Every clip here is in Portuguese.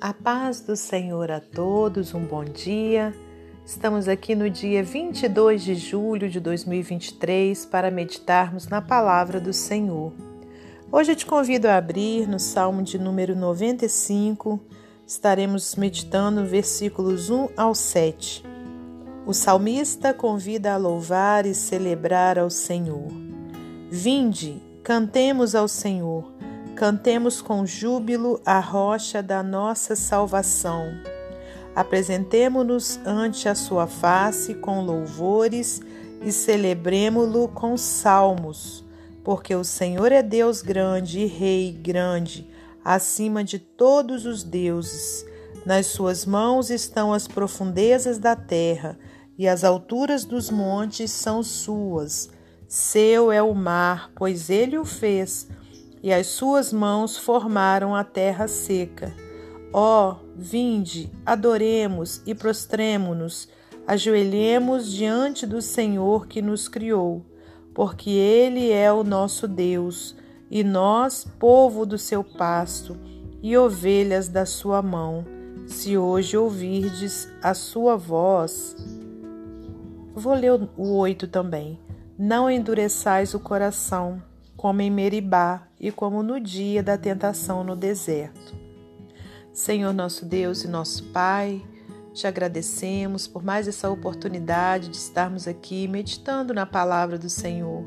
A paz do Senhor a todos, um bom dia. Estamos aqui no dia 22 de julho de 2023 para meditarmos na palavra do Senhor. Hoje eu te convido a abrir no Salmo de número 95. Estaremos meditando versículos 1 ao 7. O salmista convida a louvar e celebrar ao Senhor. Vinde, cantemos ao Senhor Cantemos com júbilo a rocha da nossa salvação. Apresentemo-nos ante a sua face com louvores e celebremo-lo com salmos, porque o Senhor é Deus grande e Rei grande, acima de todos os deuses. Nas suas mãos estão as profundezas da terra, e as alturas dos montes são suas. Seu é o mar, pois ele o fez e as suas mãos formaram a terra seca. Ó, oh, vinde, adoremos e prostremo-nos, ajoelhemos diante do Senhor que nos criou, porque Ele é o nosso Deus, e nós, povo do seu pasto, e ovelhas da sua mão. Se hoje ouvirdes a sua voz. Vou ler o oito também. Não endureçais o coração como em Meribá e como no dia da tentação no deserto. Senhor nosso Deus e nosso Pai, te agradecemos por mais essa oportunidade de estarmos aqui meditando na palavra do Senhor.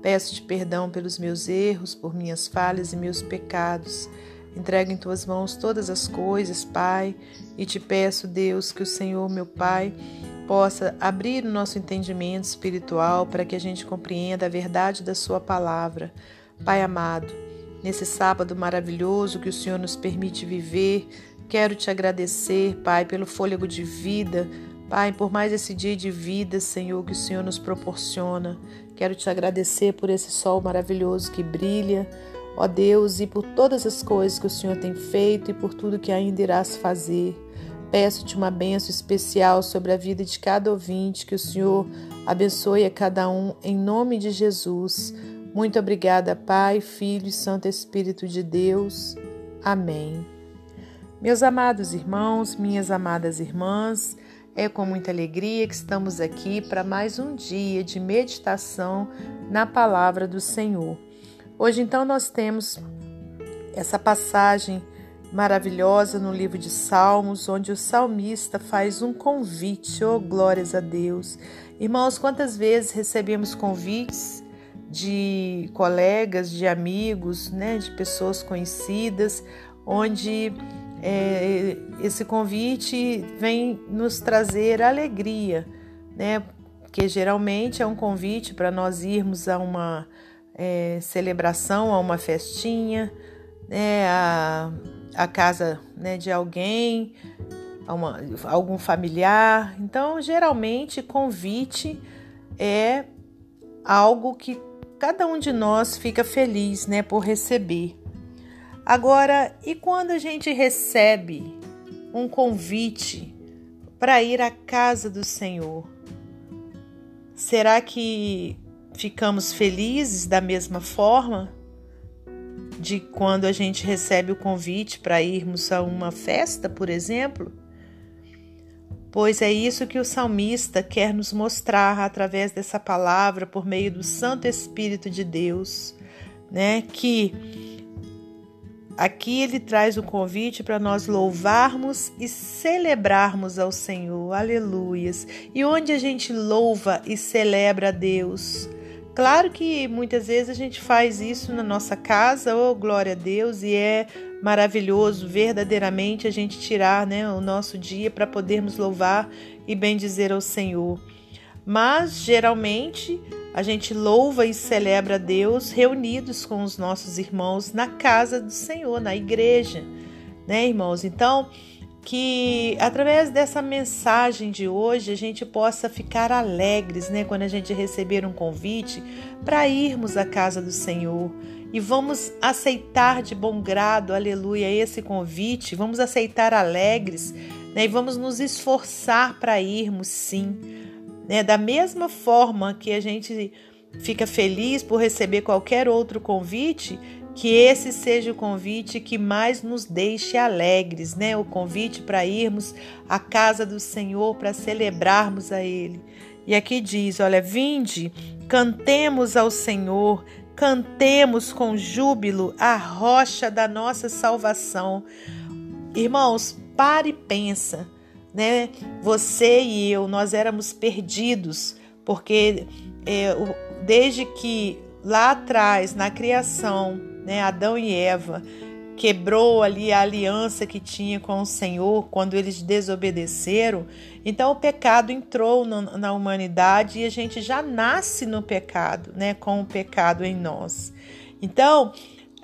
Peço-te perdão pelos meus erros, por minhas falhas e meus pecados. Entrego em tuas mãos todas as coisas, Pai, e te peço, Deus, que o Senhor, meu Pai, possa abrir o nosso entendimento espiritual para que a gente compreenda a verdade da Sua palavra. Pai amado, nesse sábado maravilhoso que o Senhor nos permite viver, quero te agradecer, Pai, pelo fôlego de vida. Pai, por mais esse dia de vida, Senhor, que o Senhor nos proporciona. Quero te agradecer por esse sol maravilhoso que brilha, ó Deus, e por todas as coisas que o Senhor tem feito e por tudo que ainda irás fazer. Peço-te uma benção especial sobre a vida de cada ouvinte, que o Senhor abençoe a cada um, em nome de Jesus. Muito obrigada, Pai, Filho e Santo Espírito de Deus. Amém. Meus amados irmãos, minhas amadas irmãs, é com muita alegria que estamos aqui para mais um dia de meditação na palavra do Senhor. Hoje, então, nós temos essa passagem maravilhosa no livro de Salmos, onde o salmista faz um convite, oh glórias a Deus. Irmãos, quantas vezes recebemos convites de colegas, de amigos, né, de pessoas conhecidas, onde é, esse convite vem nos trazer alegria, né? Porque geralmente é um convite para nós irmos a uma é, celebração, a uma festinha, né? A, a casa né, de alguém, uma, algum familiar. Então, geralmente, convite é algo que cada um de nós fica feliz né, por receber. Agora, e quando a gente recebe um convite para ir à casa do Senhor? Será que ficamos felizes da mesma forma? De quando a gente recebe o convite para irmos a uma festa, por exemplo? Pois é isso que o salmista quer nos mostrar através dessa palavra por meio do Santo Espírito de Deus, né? Que aqui ele traz o convite para nós louvarmos e celebrarmos ao Senhor. Aleluias. E onde a gente louva e celebra a Deus? Claro que muitas vezes a gente faz isso na nossa casa, oh glória a Deus, e é maravilhoso verdadeiramente a gente tirar né, o nosso dia para podermos louvar e bendizer ao Senhor. Mas geralmente a gente louva e celebra a Deus reunidos com os nossos irmãos na casa do Senhor, na igreja, né, irmãos? Então, que através dessa mensagem de hoje a gente possa ficar alegres, né, quando a gente receber um convite para irmos à casa do Senhor. E vamos aceitar de bom grado, aleluia, esse convite, vamos aceitar alegres, né, e vamos nos esforçar para irmos sim. Né, da mesma forma que a gente fica feliz por receber qualquer outro convite, que esse seja o convite que mais nos deixe alegres, né? O convite para irmos à casa do Senhor para celebrarmos a Ele. E aqui diz: olha, vinde, cantemos ao Senhor, cantemos com júbilo a rocha da nossa salvação. Irmãos, pare e pensa, né? Você e eu, nós éramos perdidos, porque é, desde que lá atrás, na criação, né, Adão e Eva, quebrou ali a aliança que tinha com o Senhor quando eles desobedeceram. Então o pecado entrou no, na humanidade e a gente já nasce no pecado, né, com o pecado em nós. Então,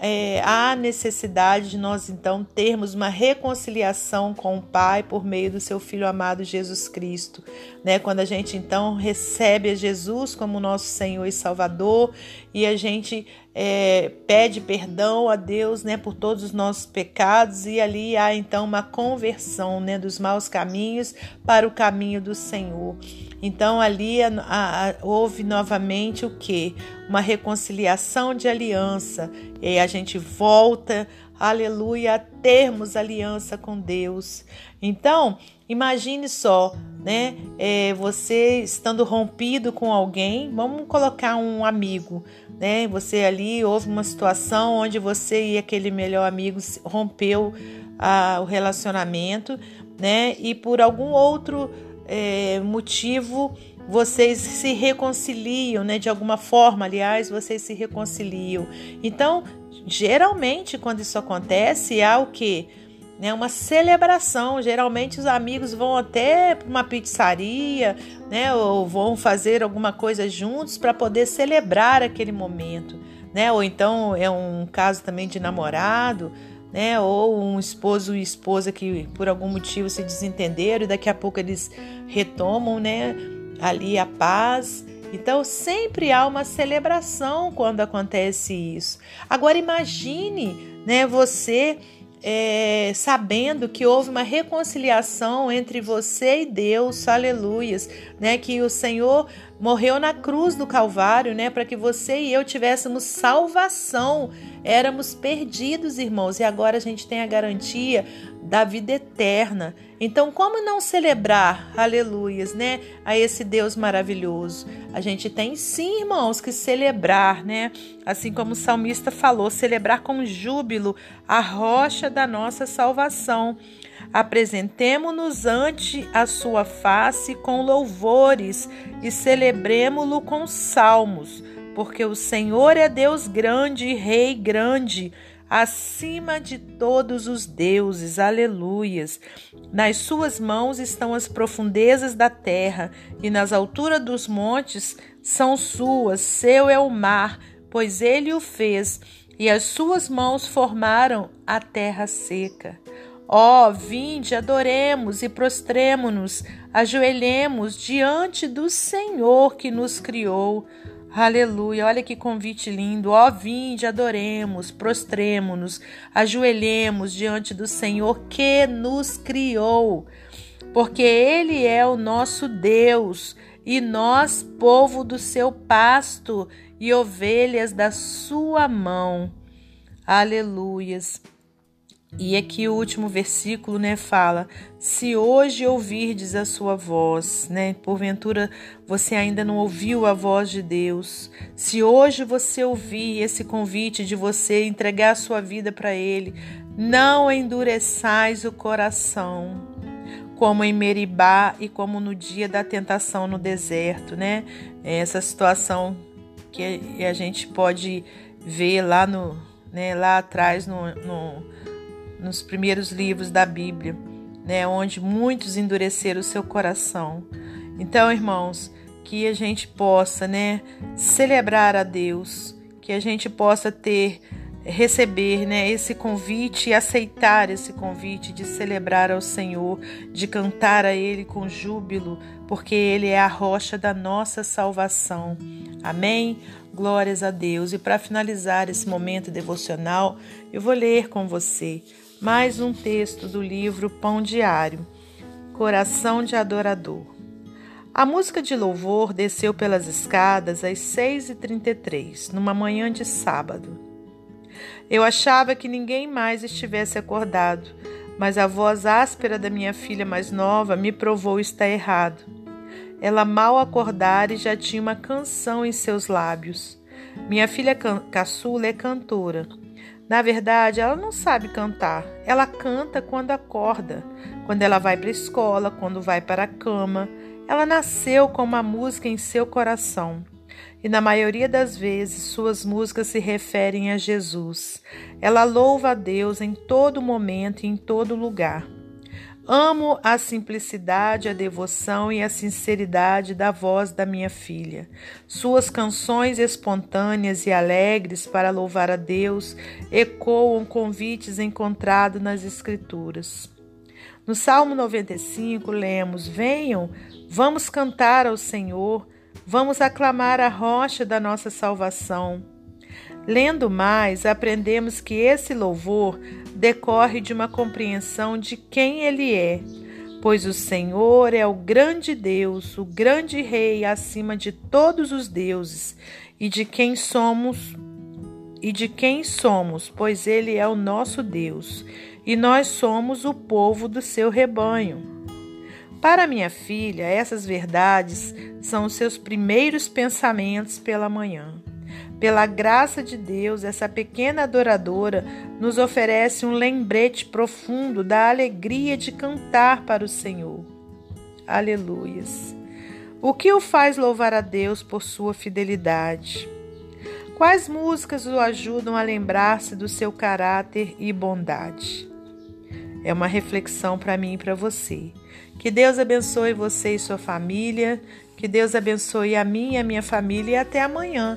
é, há necessidade de nós então termos uma reconciliação com o Pai por meio do seu Filho amado Jesus Cristo, né? Quando a gente então recebe a Jesus como nosso Senhor e Salvador e a gente é, pede perdão a Deus, né, por todos os nossos pecados e ali há então uma conversão, né, dos maus caminhos para o caminho do Senhor. Então ali a, a, houve novamente o que? Uma reconciliação de aliança. E a gente volta, aleluia, termos aliança com Deus. Então, imagine só, né? É, você estando rompido com alguém, vamos colocar um amigo, né? Você ali houve uma situação onde você e aquele melhor amigo rompeu ah, o relacionamento, né? E por algum outro é, motivo vocês se reconciliam, né? De alguma forma, aliás, vocês se reconciliam. Então, geralmente, quando isso acontece, há o que? Né, uma celebração. Geralmente os amigos vão até uma pizzaria, né, ou vão fazer alguma coisa juntos para poder celebrar aquele momento, né? Ou então é um caso também de namorado, né? Ou um esposo e esposa que por algum motivo se desentenderam e daqui a pouco eles retomam, né? Ali a paz. Então sempre há uma celebração quando acontece isso. Agora imagine, né? Você é, sabendo que houve uma reconciliação entre você e Deus, aleluias, né? Que o Senhor morreu na cruz do Calvário, né? Para que você e eu tivéssemos salvação. Éramos perdidos, irmãos, e agora a gente tem a garantia da vida eterna. Então, como não celebrar, aleluias, né, a esse Deus maravilhoso? A gente tem sim, irmãos, que celebrar, né? Assim como o salmista falou, celebrar com júbilo a rocha da nossa salvação. Apresentemo-nos ante a sua face com louvores e celebremo-lo com salmos, porque o Senhor é Deus grande Rei grande, acima de todos os deuses. Aleluias. Nas suas mãos estão as profundezas da terra, e nas alturas dos montes são suas. Seu é o mar, pois ele o fez, e as suas mãos formaram a terra seca. Ó, oh, vinde, adoremos e prostremo-nos, ajoelhemos diante do Senhor que nos criou. Aleluia, olha que convite lindo. Ó, oh, vinde, adoremos, prostremo-nos, ajoelhemos diante do Senhor que nos criou. Porque Ele é o nosso Deus e nós, povo do seu pasto e ovelhas da sua mão. Aleluias. E aqui o último versículo, né, fala: "Se hoje ouvirdes a sua voz", né? Porventura você ainda não ouviu a voz de Deus. Se hoje você ouvir esse convite de você entregar a sua vida para ele, não endureçais o coração, como em Meribá e como no dia da tentação no deserto, né? Essa situação que a gente pode ver lá no, né, lá atrás no, no nos primeiros livros da Bíblia, né, onde muitos endureceram o seu coração. Então, irmãos, que a gente possa, né, celebrar a Deus, que a gente possa ter receber, né, esse convite e aceitar esse convite de celebrar ao Senhor, de cantar a ele com júbilo, porque ele é a rocha da nossa salvação. Amém. Glórias a Deus. E para finalizar esse momento devocional, eu vou ler com você mais um texto do livro Pão Diário, Coração de Adorador. A música de louvor desceu pelas escadas às 6h33, numa manhã de sábado. Eu achava que ninguém mais estivesse acordado, mas a voz áspera da minha filha mais nova me provou estar errado. Ela mal acordara e já tinha uma canção em seus lábios. Minha filha caçula é cantora. Na verdade, ela não sabe cantar. Ela canta quando acorda, quando ela vai para a escola, quando vai para a cama. Ela nasceu com uma música em seu coração e na maioria das vezes suas músicas se referem a Jesus. Ela louva a Deus em todo momento e em todo lugar. Amo a simplicidade, a devoção e a sinceridade da voz da minha filha. Suas canções espontâneas e alegres para louvar a Deus ecoam convites encontrados nas Escrituras. No Salmo 95, lemos: Venham, vamos cantar ao Senhor Vamos aclamar a rocha da nossa salvação. Lendo mais, aprendemos que esse louvor decorre de uma compreensão de quem Ele é, pois o Senhor é o grande Deus, o grande Rei acima de todos os deuses, e de quem somos e de quem somos, pois Ele é o nosso Deus, e nós somos o povo do seu rebanho. Para minha filha, essas verdades são os seus primeiros pensamentos pela manhã. Pela graça de Deus, essa pequena adoradora nos oferece um lembrete profundo da alegria de cantar para o Senhor. Aleluias. O que o faz louvar a Deus por sua fidelidade? Quais músicas o ajudam a lembrar-se do seu caráter e bondade? É uma reflexão para mim e para você. Que Deus abençoe você e sua família. Que Deus abençoe a mim e a minha família. E até amanhã,